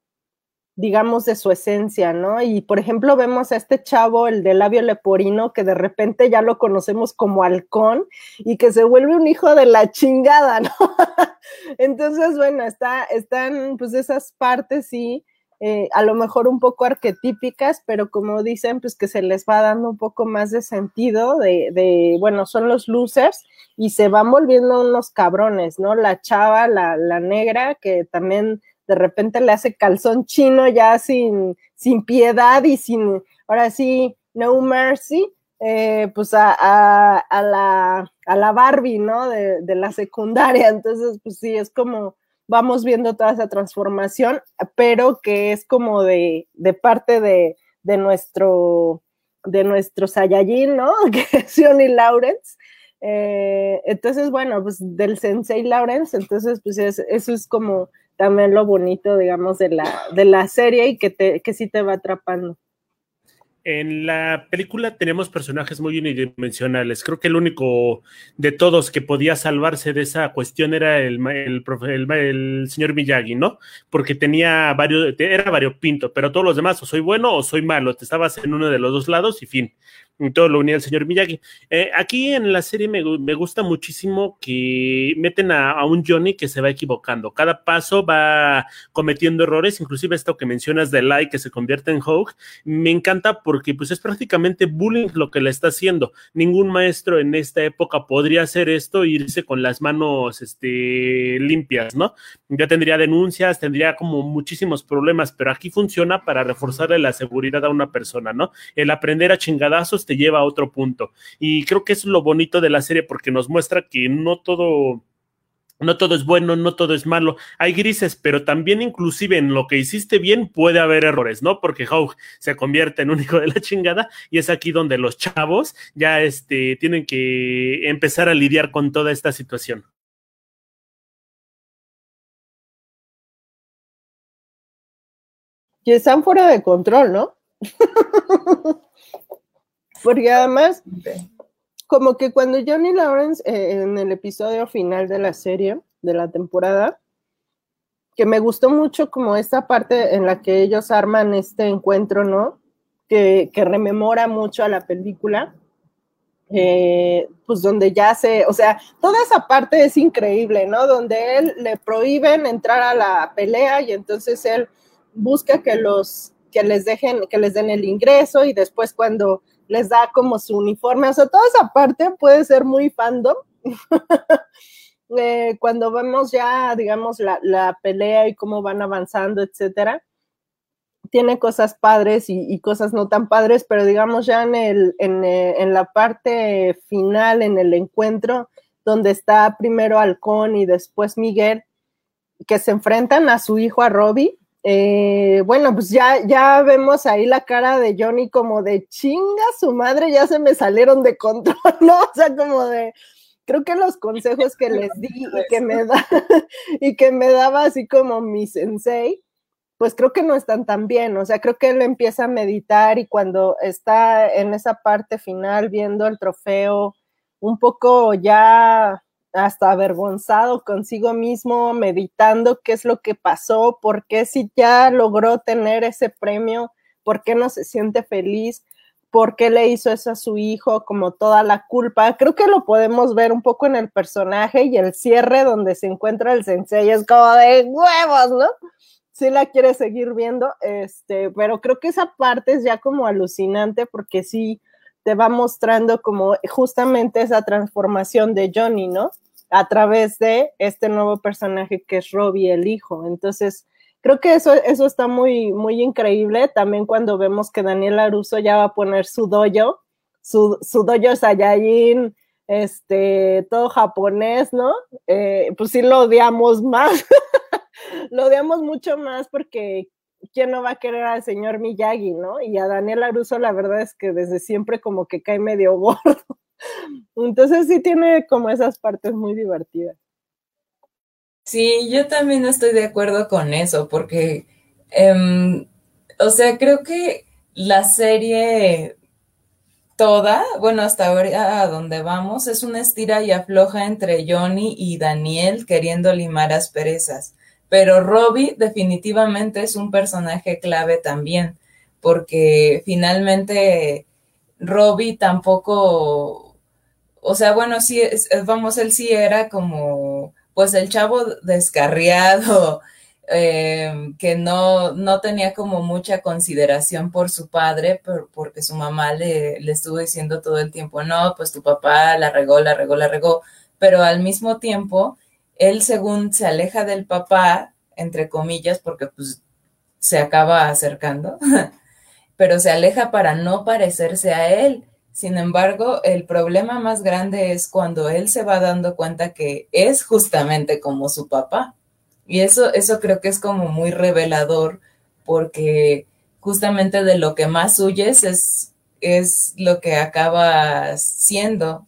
digamos, de su esencia, ¿no? Y por ejemplo vemos a este chavo, el de labio leporino, que de repente ya lo conocemos como halcón y que se vuelve un hijo de la chingada, ¿no? Entonces, bueno, está, están pues esas partes, sí eh, a lo mejor un poco arquetípicas, pero como dicen, pues que se les va dando un poco más de sentido de, bueno, son los losers y se van volviendo unos cabrones, ¿no? La chava, la, la negra, que también de repente le hace calzón chino ya sin, sin piedad y sin, ahora sí, no mercy, eh, pues a, a, a, la, a la Barbie, ¿no? De, de la secundaria. Entonces, pues sí, es como vamos viendo toda esa transformación, pero que es como de, parte de, nuestro de nuestro Saiyajin, ¿no? Que es Johnny Lawrence. Eh, entonces, bueno, pues del Sensei Lawrence, entonces, pues eso es como también lo bonito, digamos, de la, de la serie y que, te, que sí te va atrapando. En la película tenemos personajes muy unidimensionales. Creo que el único de todos que podía salvarse de esa cuestión era el, el, el, señor Miyagi, ¿no? Porque tenía varios, era variopinto, pero todos los demás o soy bueno o soy malo. Te estabas en uno de los dos lados y fin todo lo unía el señor Miyagi. Eh, aquí en la serie me, gusta muchísimo que meten a, un Johnny que se va equivocando. Cada paso va cometiendo errores, inclusive esto que mencionas de Lai que se convierte en Hawk, me encanta porque pues es prácticamente bullying lo que le está haciendo. Ningún maestro en esta época podría hacer esto e irse con las manos este, limpias, ¿no? Ya tendría denuncias, tendría como muchísimos problemas, pero aquí funciona para reforzarle la seguridad a una persona, ¿no? El aprender a chingadazos te lleva a otro punto. Y creo que es lo bonito de la serie porque nos muestra que no todo no todo es bueno, no todo es malo, hay grises, pero también inclusive en lo que hiciste bien puede haber errores, ¿no? Porque Hawk se convierte en un hijo de la chingada y es aquí donde los chavos ya este, tienen que empezar a lidiar con toda esta situación. Y están fuera de control, ¿no? Porque además, como que cuando Johnny Lawrence, eh, en el episodio final de la serie, de la temporada, que me gustó mucho como esta parte en la que ellos arman este encuentro, ¿no? Que, que rememora mucho a la película. Eh, pues donde ya se, o sea, toda esa parte es increíble, ¿no? Donde él le prohíben entrar a la pelea y entonces él busca que los, que les dejen, que les den el ingreso y después cuando les da como su uniforme, o sea, toda esa parte puede ser muy fandom. Eh, cuando vemos ya, digamos, la, la, pelea y cómo van avanzando, etcétera, tiene cosas padres y, cosas no tan padres, pero digamos ya en, el, en, eh, en, la parte final, en el encuentro, donde está primero Halcón y después Miguel, que se enfrentan a su hijo, a Robbie, eh, bueno, pues ya, ya vemos ahí la cara de Johnny como de chinga, su madre ya se me salieron de control, ¿no? O sea, como de, creo que los consejos que les di y que me da, y que me daba así como mi sensei, pues creo que no están tan bien, o sea, creo que él empieza a meditar y cuando está en esa parte final viendo el trofeo, un poco ya hasta avergonzado consigo mismo, meditando qué es lo que pasó, por qué si ya logró tener ese premio, por qué no se siente feliz, por qué le hizo eso a su hijo, como toda la culpa. Creo que lo podemos ver un poco en el personaje y el cierre donde se encuentra el sensei es como de huevos, ¿no? Sí la quiere seguir viendo, este, pero creo que esa parte es ya como alucinante porque sí te va mostrando como justamente esa transformación de Johnny, ¿no? a través de este nuevo personaje que es Robbie, el hijo. Entonces, creo que eso, eso está muy, muy increíble. También cuando vemos que Daniel Aruso ya va a poner su dojo, su, su dojo Saiyajin, este, todo japonés, ¿no? Eh, pues sí lo odiamos más. lo odiamos mucho más porque ¿quién no va a querer al señor Miyagi, no? Y a Daniel Aruso la verdad es que desde siempre como que cae medio gordo. Entonces sí tiene como esas partes muy divertidas. Sí, yo también estoy de acuerdo con eso, porque, em, o sea, creo que la serie toda, bueno, hasta ahora a donde vamos, es una estira y afloja entre Johnny y Daniel queriendo limar asperezas. Pero Robbie definitivamente es un personaje clave también, porque finalmente Robbie tampoco o sea, bueno, sí, vamos, él sí era como, pues el chavo descarriado, eh, que no, no tenía como mucha consideración por su padre, porque su mamá le, le estuvo diciendo todo el tiempo, no, pues tu papá la regó, la regó, la regó, pero al mismo tiempo, él según se aleja del papá, entre comillas, porque pues se acaba acercando, pero se aleja para no parecerse a él sin embargo, el problema más grande es cuando él se va dando cuenta que es justamente como su papá. Y eso, eso creo que es como muy revelador porque justamente de lo que más huyes es, es lo que acaba siendo.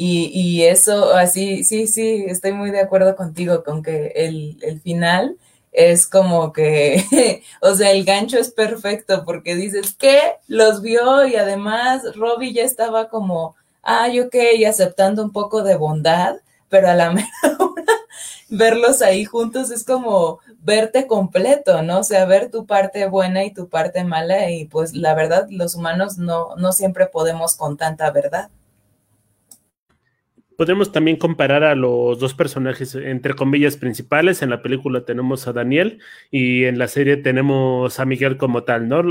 Y, eso, así, sí, sí, estoy muy de acuerdo contigo con que el, el final es como que, o sea, el gancho es perfecto porque dices que los vio y además Robbie ya estaba como, ay, ok, aceptando un poco de bondad, pero a la mera hora verlos ahí juntos es como verte completo, ¿no? O sea, ver tu parte buena y tu parte mala y pues la verdad los humanos no, no siempre podemos con tanta verdad. Podemos también comparar a los dos personajes, entre comillas, principales. En la película tenemos a Daniel y en la serie tenemos a Miguel como tal, ¿no?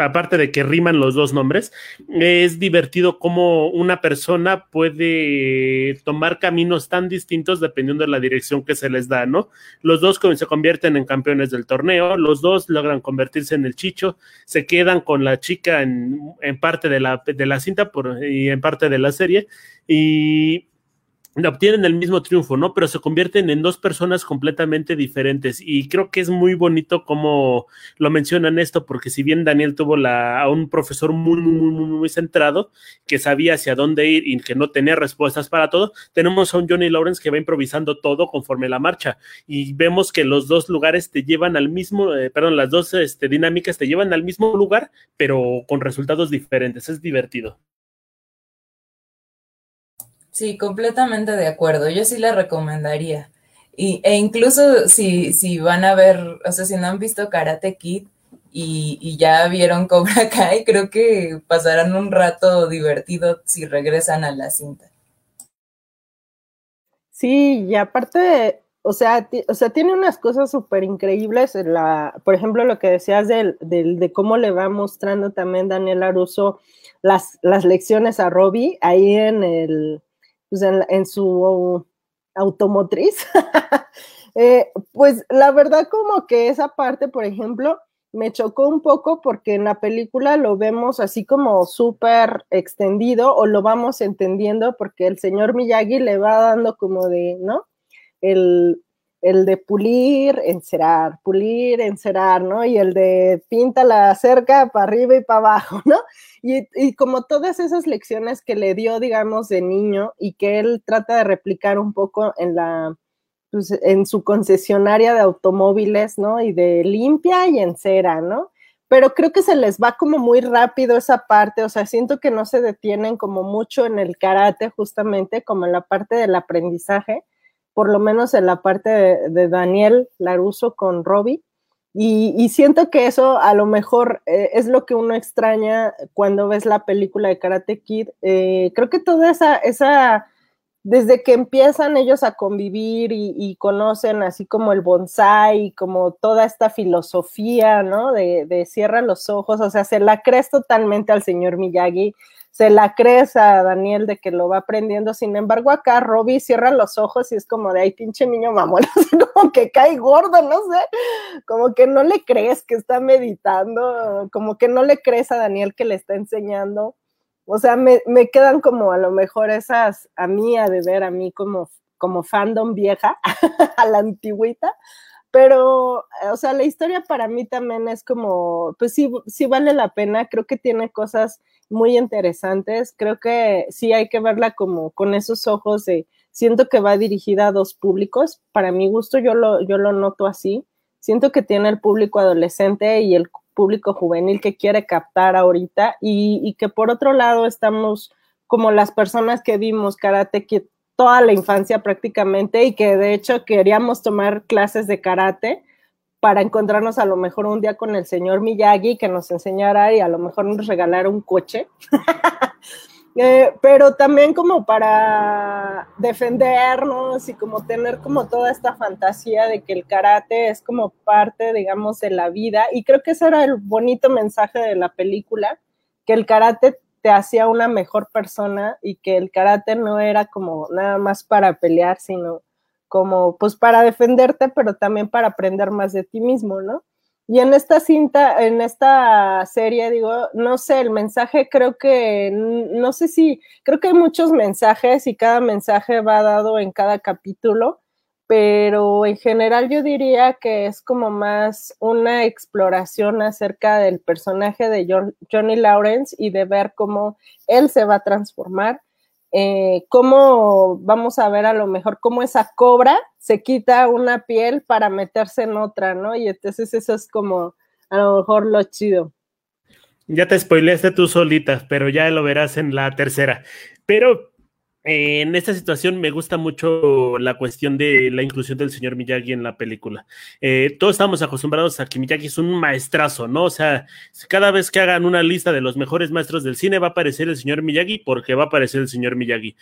Aparte de que riman los dos nombres, es divertido cómo una persona puede tomar caminos tan distintos dependiendo de la dirección que se les da, ¿no? Los dos se convierten en campeones del torneo, los dos logran convertirse en el chicho, se quedan con la chica en, parte de la, de la cinta y en parte de la serie. Y obtienen el mismo triunfo, ¿no? Pero se convierten en dos personas completamente diferentes. Y creo que es muy bonito como lo mencionan esto, porque si bien Daniel tuvo la, a un profesor muy, muy, muy, muy centrado, que sabía hacia dónde ir y que no tenía respuestas para todo, tenemos a un Johnny Lawrence que va improvisando todo conforme la marcha. Y vemos que los dos lugares te llevan al mismo, eh, perdón, las dos este, dinámicas te llevan al mismo lugar, pero con resultados diferentes. Es divertido. Sí, completamente de acuerdo. Yo sí la recomendaría. Y, e incluso si, si van a ver, o sea, si no han visto Karate Kid y, y ya vieron Cobra Kai, creo que pasarán un rato divertido si regresan a la cinta. Sí, y aparte, o sea, o sea, tiene unas cosas súper increíbles. Por ejemplo, lo que decías del, del, de cómo le va mostrando también Daniel Aruso las, las lecciones a Robbie ahí en el, pues en, su automotriz. eh, pues la verdad como que esa parte, por ejemplo, me chocó un poco porque en la película lo vemos así como súper extendido o lo vamos entendiendo porque el señor Miyagi le va dando como de, ¿no? El, el de pulir, encerar, pulir, encerar, ¿no? Y el de pinta la cerca para arriba y para abajo, ¿no? Y, como todas esas lecciones que le dio, digamos, de niño y que él trata de replicar un poco en la, pues, en su concesionaria de automóviles, ¿no? Y de limpia y en cera, ¿no? Pero creo que se les va como muy rápido esa parte, o sea, siento que no se detienen como mucho en el karate, justamente, como en la parte del aprendizaje, por lo menos en la parte de, de Daniel Laruso con Robbie. Y, siento que eso a lo mejor eh, es lo que uno extraña cuando ves la película de Karate Kid. Eh, creo que toda esa, esa desde que empiezan ellos a convivir y, y, conocen así como el bonsai, como toda esta filosofía, ¿no? De, de, cierra los ojos, o sea, se la crees totalmente al señor Miyagi, se la crees a Daniel de que lo va aprendiendo, sin embargo acá Robbie cierra los ojos y es como de, ay, pinche niño mamón, como que cae gordo, no sé, como que no le crees que está meditando, como que no le crees a Daniel que le está enseñando. O sea, me, me, quedan como a lo mejor esas, a mí, a de ver, a mí como, como fandom vieja, a la antigüita, pero, o sea, la historia para mí también es como, pues sí, sí vale la pena, creo que tiene cosas muy interesantes, creo que sí hay que verla como con esos ojos de, siento que va dirigida a dos públicos, para mi gusto yo lo, yo lo noto así, siento que tiene el público adolescente y el público juvenil que quiere captar ahorita y, y, que por otro lado estamos como las personas que vimos karate que toda la infancia prácticamente y que de hecho queríamos tomar clases de karate para encontrarnos a lo mejor un día con el señor Miyagi que nos enseñara y a lo mejor nos regalara un coche. Eh, pero también como para defendernos y como tener como toda esta fantasía de que el karate es como parte, digamos, de la vida. Y creo que ese era el bonito mensaje de la película, que el karate te hacía una mejor persona y que el karate no era como nada más para pelear, sino como pues para defenderte, pero también para aprender más de ti mismo, ¿no? Y en esta cinta, en esta serie, digo, no sé, el mensaje creo que, no sé si, creo que hay muchos mensajes y cada mensaje va dado en cada capítulo, pero en general yo diría que es como más una exploración acerca del personaje de John, Johnny Lawrence y de ver cómo él se va a transformar eh, cómo vamos a ver a lo mejor cómo esa cobra se quita una piel para meterse en otra, ¿no? Y entonces eso es como a lo mejor lo chido. Ya te spoileaste tú solita, pero ya lo verás en la tercera. Pero en esta situación me gusta mucho la cuestión de la inclusión del señor Miyagi en la película. Eh, todos estamos acostumbrados a que Miyagi es un maestrazo, ¿no? O sea, cada vez que hagan una lista de los mejores maestros del cine va a aparecer el señor Miyagi porque va a aparecer el señor Miyagi.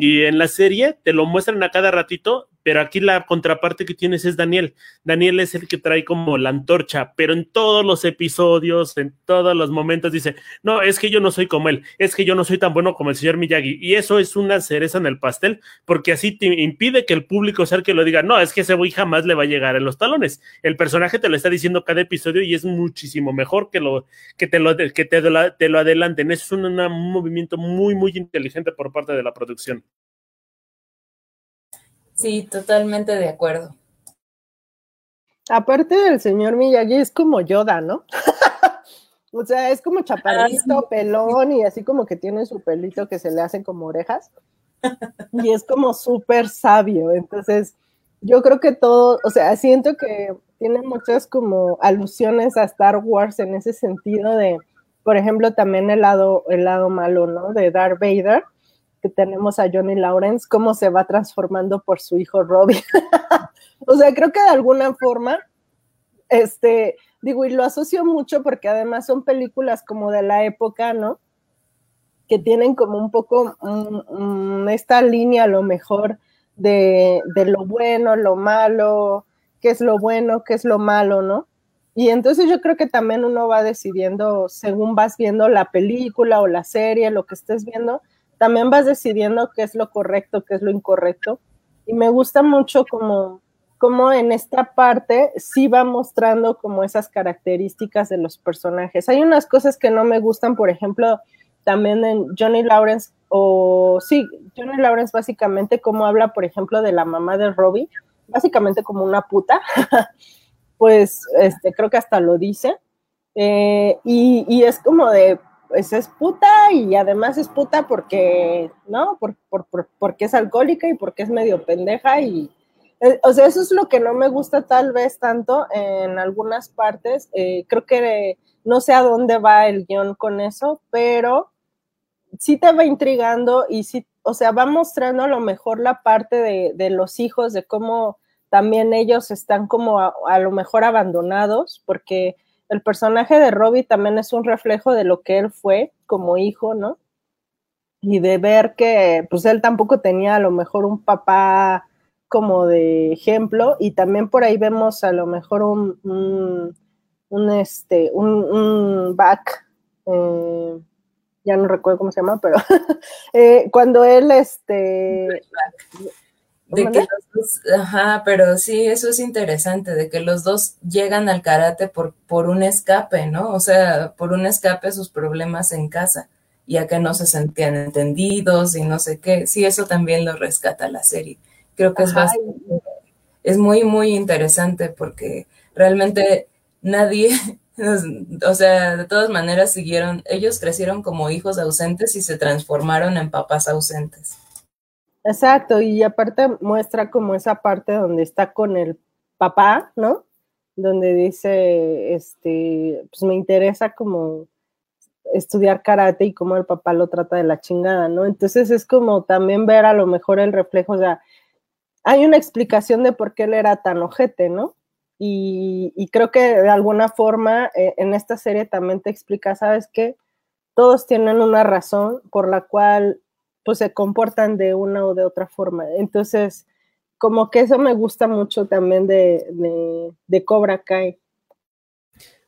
Y en la serie te lo muestran a cada ratito pero aquí la contraparte que tienes es Daniel. Daniel es el que trae como la antorcha, pero en todos los episodios, en todos los momentos dice, no, es que yo no soy como él, es que yo no soy tan bueno como el señor Miyagi. Y eso es una cereza en el pastel, porque así te impide que el público sea el que lo diga, no, es que ese güey jamás le va a llegar en los talones. El personaje te lo está diciendo cada episodio y es muchísimo mejor que, lo, que, te, lo, adelanten. Es un movimiento muy, muy inteligente por parte de la producción. Sí, totalmente de acuerdo. Aparte del señor Miyagi es como Yoda, ¿no? o sea, es como chaparrito, ah, pelón y así como que tiene su pelito que se le hacen como orejas. y es como súper sabio. Entonces, yo creo que todo, o sea, siento que tiene muchas como alusiones a Star Wars en ese sentido de, por ejemplo, también el lado, el lado malo, ¿no? De Darth Vader que tenemos a Johnny Lawrence, cómo se va transformando por su hijo Robbie. o sea, creo que de alguna forma, este, digo, y lo asocio mucho porque además son películas como de la época, ¿no? Que tienen como un poco esta línea lo mejor de, de lo bueno, lo malo, qué es lo bueno, qué es lo malo, ¿no? Y entonces yo creo que también uno va decidiendo, según vas viendo la película o la serie, lo que estés viendo, también vas decidiendo qué es lo correcto, qué es lo incorrecto. Y me gusta mucho como, como en esta parte sí va mostrando como esas características de los personajes. Hay unas cosas que no me gustan, por ejemplo, también en Johnny Lawrence, o sí, Johnny Lawrence básicamente como habla, por ejemplo, de la mamá de Robbie, básicamente como una puta. pues este, creo que hasta lo dice. Eh, y, es como de, pues es puta y además es puta porque, ¿no? Por, porque es alcohólica y porque es medio pendeja y, eh, o sea, eso es lo que no me gusta tal vez tanto en algunas partes. Eh, creo que no sé a dónde va el guion con eso, pero sí te va intrigando y sí, o sea, va mostrando a lo mejor la parte de, de los hijos, de cómo también ellos están como a, lo mejor abandonados, porque el personaje de Robbie también es un reflejo de lo que él fue como hijo, ¿no? Y de ver que pues él tampoco tenía a lo mejor un papá como de ejemplo y también por ahí vemos a lo mejor un, un, este, un, back, eh, ya no recuerdo cómo se llama, pero eh, cuando él, este, de que los dos, ajá, pero sí, eso es interesante, de que los dos llegan al karate por, por un escape, ¿no? O sea, por un escape a sus problemas en casa, ya que no se sentían entendidos y no sé qué. Sí, eso también lo rescata la serie. Creo que es bastante, es muy, muy interesante porque realmente nadie, o sea, de todas maneras siguieron, ellos crecieron como hijos ausentes y se transformaron en papás ausentes. Exacto, y aparte muestra como esa parte donde está con el papá, ¿no? Donde dice, este, pues me interesa como estudiar karate y cómo el papá lo trata de la chingada, ¿no? Entonces es como también ver a lo mejor el reflejo, o sea, hay una explicación de por qué él era tan ojete, ¿no? Y, creo que de alguna forma eh, en esta serie también te explica, ¿sabes qué? Todos tienen una razón por la cual pues se comportan de una o de otra forma. Entonces, como que eso me gusta mucho también de, de, de Cobra Kai.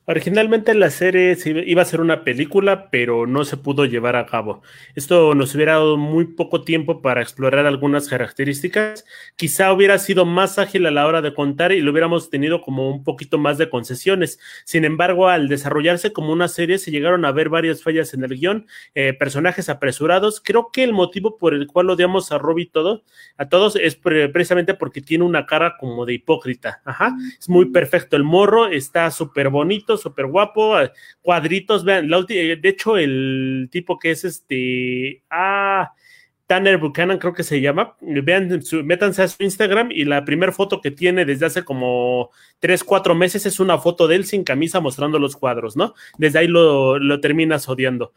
Originalmente la serie iba a ser una película, pero no se pudo llevar a cabo. Esto nos hubiera dado muy poco tiempo para explorar algunas características. Quizá hubiera sido más ágil a la hora de contar y lo hubiéramos tenido como un poquito más de concesiones. Sin embargo, al desarrollarse como una serie, se llegaron a ver varias fallas en el guion, eh, personajes apresurados. Creo que el motivo por el cual odiamos a Robbie todo, a todos es precisamente porque tiene una cara como de hipócrita. Ajá, es muy perfecto. El morro está súper bonito súper guapo, eh, cuadritos, vean, de hecho el tipo que es este, ah, Tanner Buchanan creo que se llama, vean, métanse a su Instagram y la primera foto que tiene desde hace como tres, cuatro meses es una foto de él sin camisa mostrando los cuadros, ¿no? Desde ahí lo, lo terminas odiando.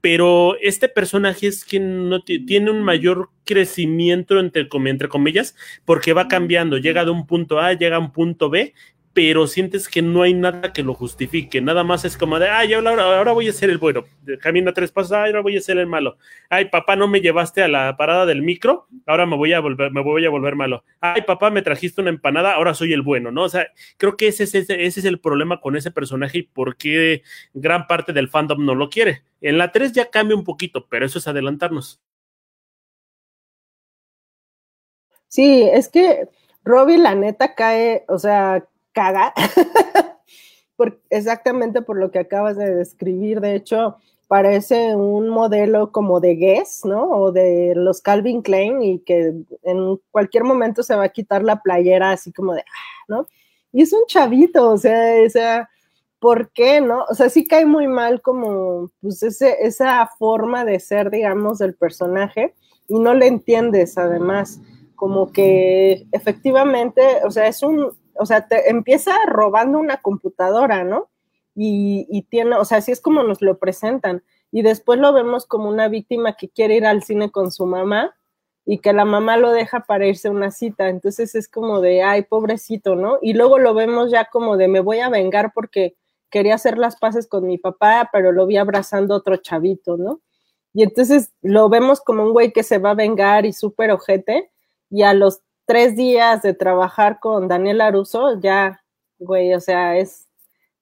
Pero este personaje es quien no tiene un mayor crecimiento entre, entre comillas porque va cambiando, llega de un punto A, llega a un punto B pero sientes que no hay nada que lo justifique. Nada más es como de, ay, ahora, ahora voy a ser el bueno. Camina tres pasos, ay, ahora voy a ser el malo. Ay, papá, no me llevaste a la parada del micro, ahora me voy a volver, me voy a volver malo. Ay, papá, me trajiste una empanada, ahora soy el bueno, ¿no? O sea, creo que ese, ese, es el problema con ese personaje y por qué gran parte del fandom no lo quiere. En la 3 ya cambia un poquito, pero eso es adelantarnos. Sí, es que Robbie, la neta, cae, o sea, caga, exactamente por lo que acabas de describir. De hecho, parece un modelo como de Guess, ¿no? O de los Calvin Klein y que en cualquier momento se va a quitar la playera así como de, ah, ¿no? Y es un chavito, o sea, esa, ¿por qué, no? O sea, sí cae muy mal como, pues, esa forma de ser, digamos, del personaje y no le entiendes, además, como que efectivamente, o sea, es un, o sea, te empieza robando una computadora, ¿no? Y, tiene, o sea, así es como nos lo presentan. y después lo vemos como una víctima que quiere ir al cine con su mamá y que la mamá lo deja para irse a una cita. Entonces es como de, ay, pobrecito, ¿no? Y luego lo vemos ya como de, me voy a vengar porque quería hacer las paces con mi papá, pero lo vi abrazando otro chavito, ¿no? Y entonces lo vemos como un güey que se va a vengar y súper ojete, y a los tres días de trabajar con Daniel Aruso, ya, güey, o sea, es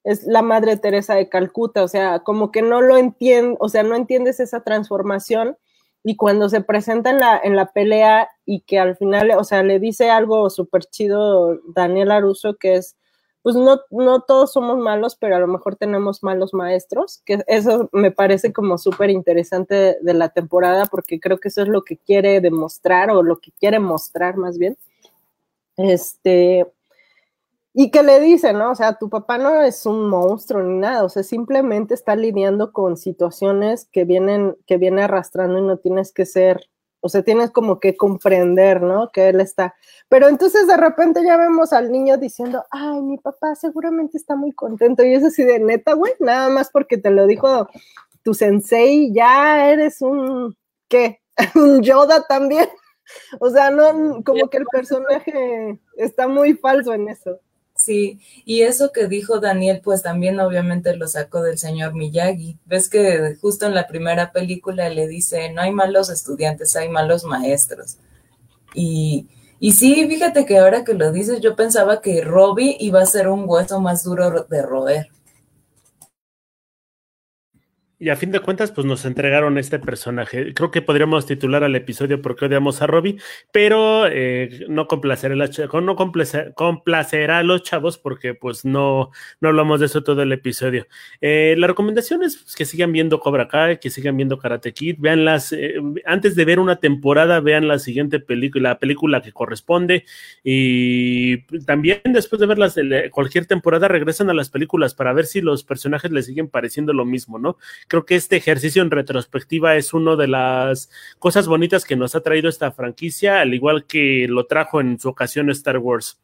es la Madre Teresa de Calcuta, o sea, como que no lo entiendes, o sea, no entiendes esa transformación y cuando se presenta en la, en la pelea y que al final, o sea, le dice algo súper chido Daniel Aruso, que es, pues no, no todos somos malos, pero a lo mejor tenemos malos maestros, que eso me parece como súper interesante de la temporada, porque creo que eso es lo que quiere demostrar o lo que quiere mostrar más bien. Este, y que le dice, ¿no? O sea, tu papá no es un monstruo ni nada, o sea, simplemente está lidiando con situaciones que vienen, que viene arrastrando y no tienes que ser, o sea, tienes como que comprender, ¿no? Que él está. Pero entonces de repente ya vemos al niño diciendo, ay, mi papá seguramente está muy contento. Y es así de neta, güey, nada más porque te lo dijo tu sensei, ya eres un, ¿qué? un Yoda también. O sea, no, como que el personaje está muy falso en eso. Sí, y eso que dijo Daniel, pues también obviamente lo sacó del señor Miyagi. Ves que justo en la primera película le dice, no hay malos estudiantes, hay malos maestros. Y, y sí, fíjate que ahora que lo dices, yo pensaba que Robbie iba a ser un hueso más duro de roer. Y a fin de cuentas, pues nos entregaron este personaje. Creo que podríamos titular al episodio porque odiamos a Robbie, pero eh, no, complacerá a no complacerá a los chavos porque pues no, no hablamos de eso todo el episodio. Eh, la recomendación es que sigan viendo Cobra Kai, que sigan viendo Karate Kid, vean las, eh, antes de ver una temporada, vean la siguiente película, la película que corresponde y también después de ver las, cualquier temporada regresan a las películas para ver si los personajes les siguen pareciendo lo mismo, ¿no? Creo que este ejercicio en retrospectiva es una de las cosas bonitas que nos ha traído esta franquicia, al igual que lo trajo en su ocasión Star Wars.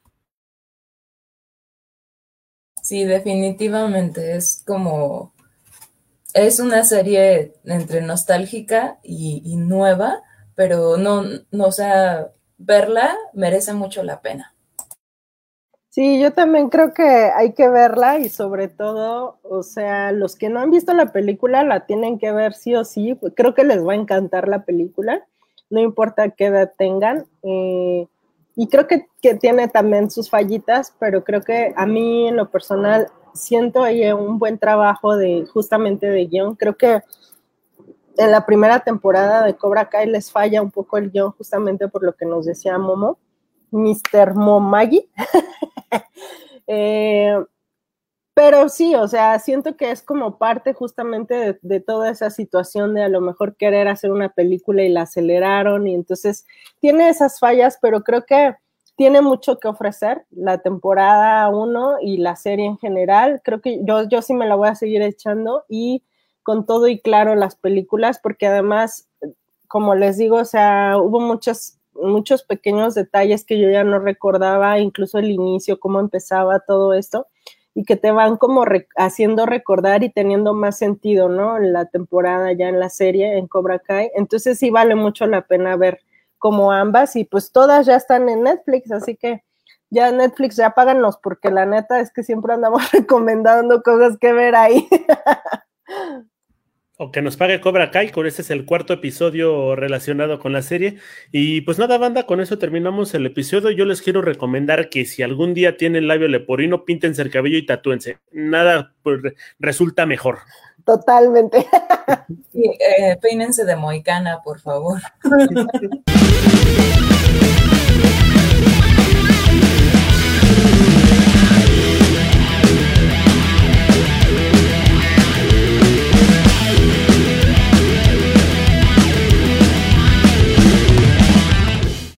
Sí, definitivamente es como es una serie entre nostálgica y, nueva, pero no, no, o sea, verla merece mucho la pena. Sí, yo también creo que hay que verla y sobre todo, o sea, los que no han visto la película la tienen que ver sí o sí. Creo que les va a encantar la película, no importa qué edad tengan. Eh, y creo que, que, tiene también sus fallitas, pero creo que a mí en lo personal siento ahí un buen trabajo de justamente de guion. Creo que en la primera temporada de Cobra Kai les falla un poco el guion justamente por lo que nos decía Momo Mr. Momagi. Eh, pero sí, o sea, siento que es como parte justamente de, toda esa situación de a lo mejor querer hacer una película y la aceleraron y entonces tiene esas fallas, pero creo que tiene mucho que ofrecer la temporada 1 y la serie en general. Creo que yo, yo sí me la voy a seguir echando y con todo y claro las películas, porque además, como les digo, o sea, hubo muchas muchos pequeños detalles que yo ya no recordaba, incluso el inicio, cómo empezaba todo esto, y que te van como haciendo recordar y teniendo más sentido, ¿no? En la temporada, ya en la serie, en Cobra Kai. Entonces sí vale mucho la pena ver como ambas, y pues todas ya están en Netflix, así que ya Netflix, ya páganos, porque la neta es que siempre andamos recomendando cosas que ver ahí. o que nos pague Cobra Kai, con este es el cuarto episodio relacionado con la serie. Y pues nada, banda, con eso terminamos el episodio. Yo les quiero recomendar que si algún día tienen labio leporino, píntense el cabello y tatúense. Nada pues, resulta mejor. Totalmente. Sí, eh, peínense de moicana, por favor.